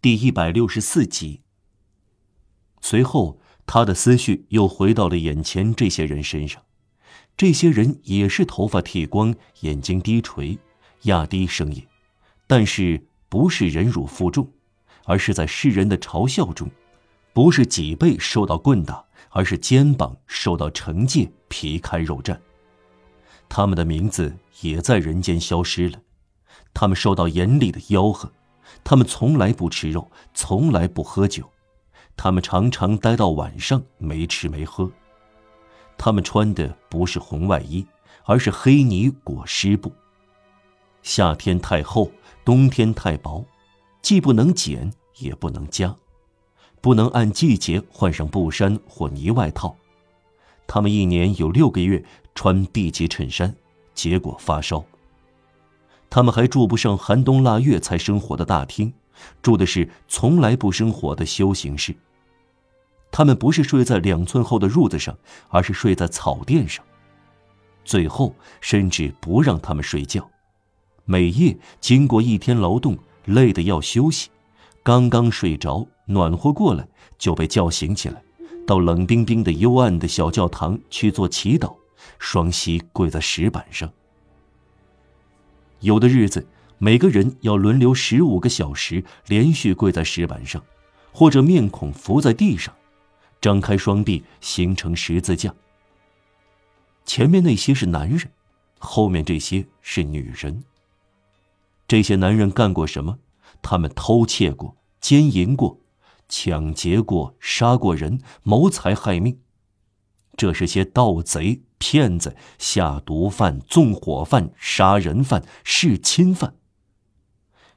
第一百六十四集。随后，他的思绪又回到了眼前这些人身上。这些人也是头发剃光，眼睛低垂，压低声音，但是不是忍辱负重，而是在世人的嘲笑中；不是脊背受到棍打，而是肩膀受到惩戒，皮开肉绽。他们的名字也在人间消失了，他们受到严厉的吆喝，他们从来不吃肉，从来不喝酒，他们常常待到晚上没吃没喝。他们穿的不是红外衣，而是黑泥裹湿布。夏天太厚，冬天太薄，既不能减也不能加，不能按季节换上布衫或呢外套。他们一年有六个月穿 B 级衬衫，结果发烧。他们还住不上寒冬腊月才生火的大厅，住的是从来不生火的修行室。他们不是睡在两寸厚的褥子上，而是睡在草垫上。最后，甚至不让他们睡觉。每夜经过一天劳动，累得要休息，刚刚睡着，暖和过来，就被叫醒起来，到冷冰冰的幽暗的小教堂去做祈祷，双膝跪在石板上。有的日子，每个人要轮流十五个小时连续跪在石板上，或者面孔伏在地上。张开双臂，形成十字架。前面那些是男人，后面这些是女人。这些男人干过什么？他们偷窃过，奸淫过，抢劫过，杀过人，谋财害命。这是些盗贼、骗子、下毒贩、纵火犯、杀人犯、弑亲犯。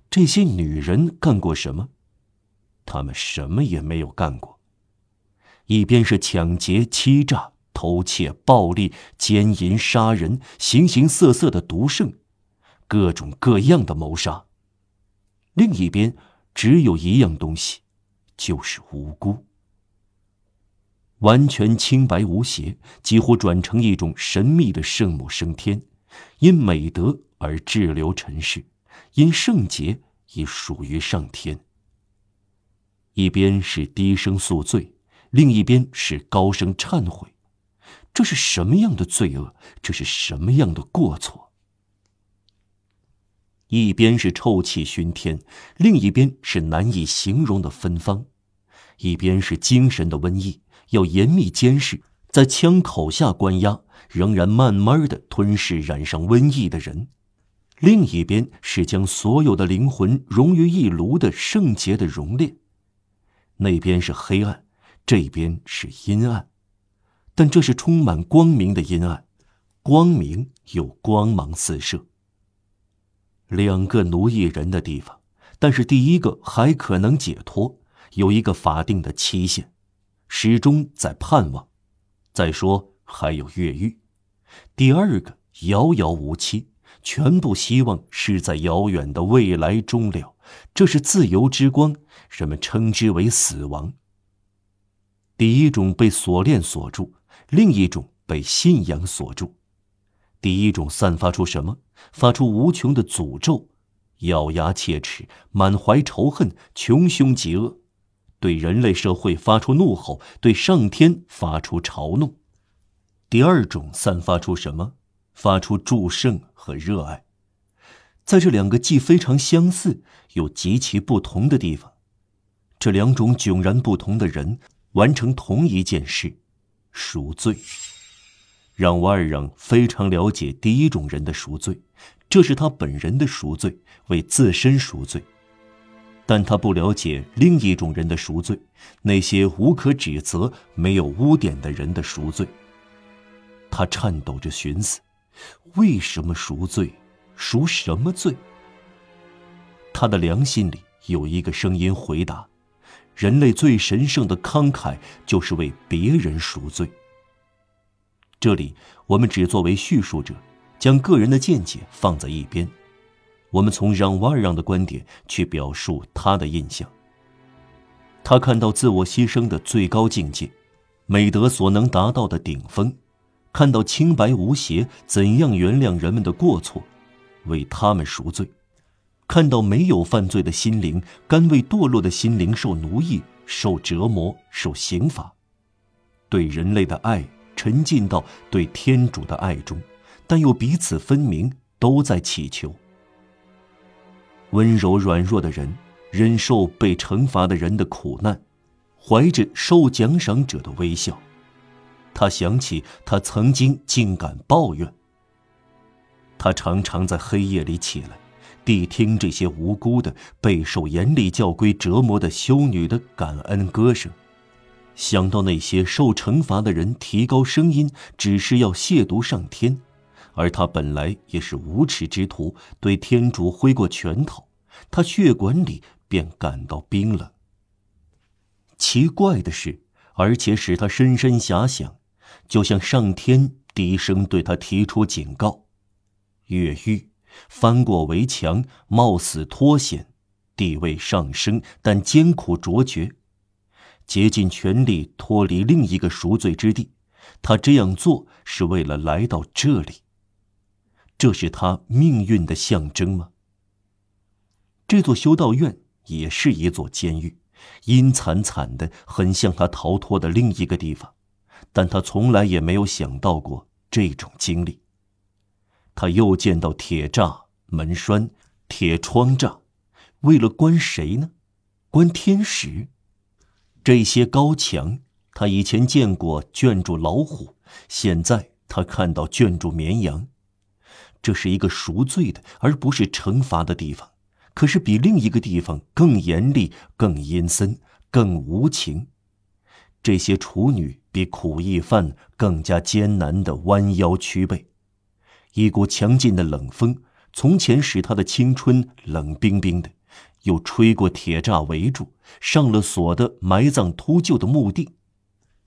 这些女人干过什么？她们什么也没有干过。一边是抢劫、欺诈、偷窃、暴力、奸淫、杀人，形形色色的毒圣，各种各样的谋杀；另一边只有一样东西，就是无辜，完全清白无邪，几乎转成一种神秘的圣母升天，因美德而滞留尘世，因圣洁已属于上天。一边是低声诉罪。另一边是高声忏悔，这是什么样的罪恶？这是什么样的过错？一边是臭气熏天，另一边是难以形容的芬芳；一边是精神的瘟疫，要严密监视，在枪口下关押，仍然慢慢的吞噬染上瘟疫的人；另一边是将所有的灵魂融于一炉的圣洁的熔炼。那边是黑暗。这边是阴暗，但这是充满光明的阴暗，光明有光芒四射。两个奴役人的地方，但是第一个还可能解脱，有一个法定的期限，始终在盼望。再说还有越狱，第二个遥遥无期，全部希望是在遥远的未来终了。这是自由之光，人们称之为死亡。第一种被锁链锁住，另一种被信仰锁住。第一种散发出什么？发出无穷的诅咒，咬牙切齿，满怀仇恨，穷凶极恶，对人类社会发出怒吼，对上天发出嘲弄。第二种散发出什么？发出祝圣和热爱。在这两个既非常相似又极其不同的地方，这两种迥然不同的人。完成同一件事，赎罪。让瓦尔让非常了解第一种人的赎罪，这是他本人的赎罪，为自身赎罪。但他不了解另一种人的赎罪，那些无可指责、没有污点的人的赎罪。他颤抖着寻思：为什么赎罪？赎什么罪？他的良心里有一个声音回答。人类最神圣的慷慨，就是为别人赎罪。这里我们只作为叙述者，将个人的见解放在一边。我们从让瓦让的观点去表述他的印象。他看到自我牺牲的最高境界，美德所能达到的顶峰，看到清白无邪怎样原谅人们的过错，为他们赎罪。看到没有犯罪的心灵，甘为堕落的心灵受奴役、受折磨、受刑罚，对人类的爱沉浸到对天主的爱中，但又彼此分明，都在祈求。温柔软弱的人忍受被惩罚的人的苦难，怀着受奖赏者的微笑。他想起他曾经竟敢抱怨。他常常在黑夜里起来，谛听这些无辜的、备受严厉教规折磨的修女的感恩歌声，想到那些受惩罚的人提高声音，只是要亵渎上天。而他本来也是无耻之徒，对天主挥过拳头，他血管里便感到冰冷。奇怪的是，而且使他深深遐想，就像上天低声对他提出警告：越狱，翻过围墙，冒死脱险，地位上升，但艰苦卓绝，竭尽全力脱离另一个赎罪之地。他这样做是为了来到这里。这是他命运的象征吗？这座修道院也是一座监狱，阴惨惨的，很像他逃脱的另一个地方，但他从来也没有想到过这种经历。他又见到铁栅门栓、铁窗栅，为了关谁呢？关天使？这些高墙，他以前见过圈住老虎，现在他看到圈住绵羊。这是一个赎罪的，而不是惩罚的地方，可是比另一个地方更严厉、更阴森、更无情。这些处女比苦役犯更加艰难地弯腰屈背，一股强劲的冷风从前使她的青春冷冰冰的，又吹过铁栅围住、上了锁的埋葬秃鹫的墓地，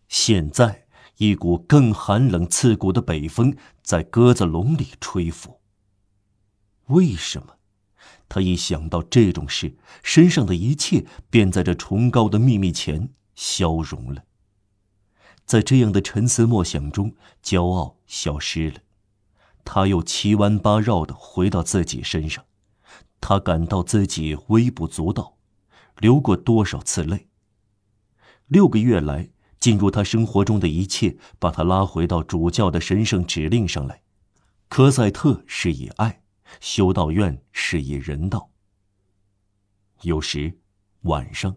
现在。一股更寒冷刺骨的北风在鸽子笼里吹拂。为什么？他一想到这种事，身上的一切便在这崇高的秘密前消融了。在这样的沉思默想中，骄傲消失了。他又七弯八绕的回到自己身上，他感到自己微不足道，流过多少次泪。六个月来。进入他生活中的一切，把他拉回到主教的神圣指令上来。科赛特是以爱，修道院是以人道。有时，晚上，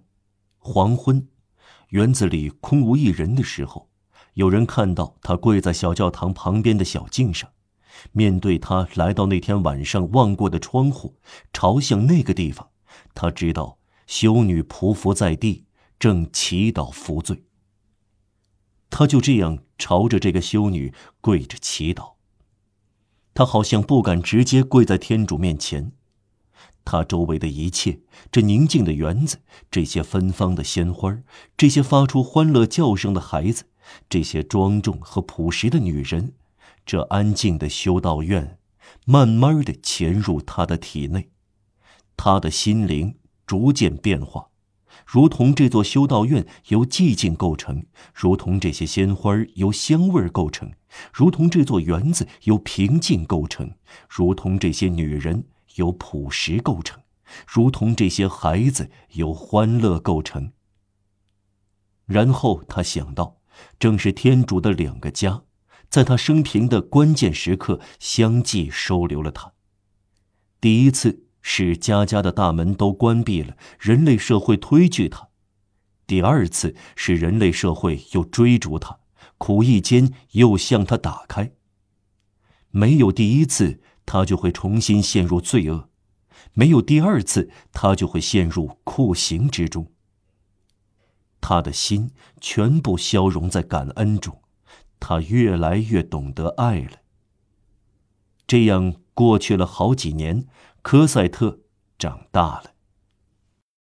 黄昏，园子里空无一人的时候，有人看到他跪在小教堂旁边的小径上，面对他来到那天晚上望过的窗户，朝向那个地方，他知道修女匍匐在地，正祈祷赎罪。他就这样朝着这个修女跪着祈祷。他好像不敢直接跪在天主面前。他周围的一切，这宁静的园子，这些芬芳的鲜花，这些发出欢乐叫声的孩子，这些庄重和朴实的女人，这安静的修道院，慢慢的潜入他的体内，他的心灵逐渐变化。如同这座修道院由寂静构成，如同这些鲜花由香味构成，如同这座园子由平静构成，如同这些女人由朴实构成，如同这些孩子由欢乐构成。然后他想到，正是天主的两个家，在他生平的关键时刻相继收留了他。第一次。是家家的大门都关闭了，人类社会推拒他；第二次是人类社会又追逐他，苦役间又向他打开。没有第一次，他就会重新陷入罪恶；没有第二次，他就会陷入酷刑之中。他的心全部消融在感恩中，他越来越懂得爱了。这样过去了好几年。科赛特长大了。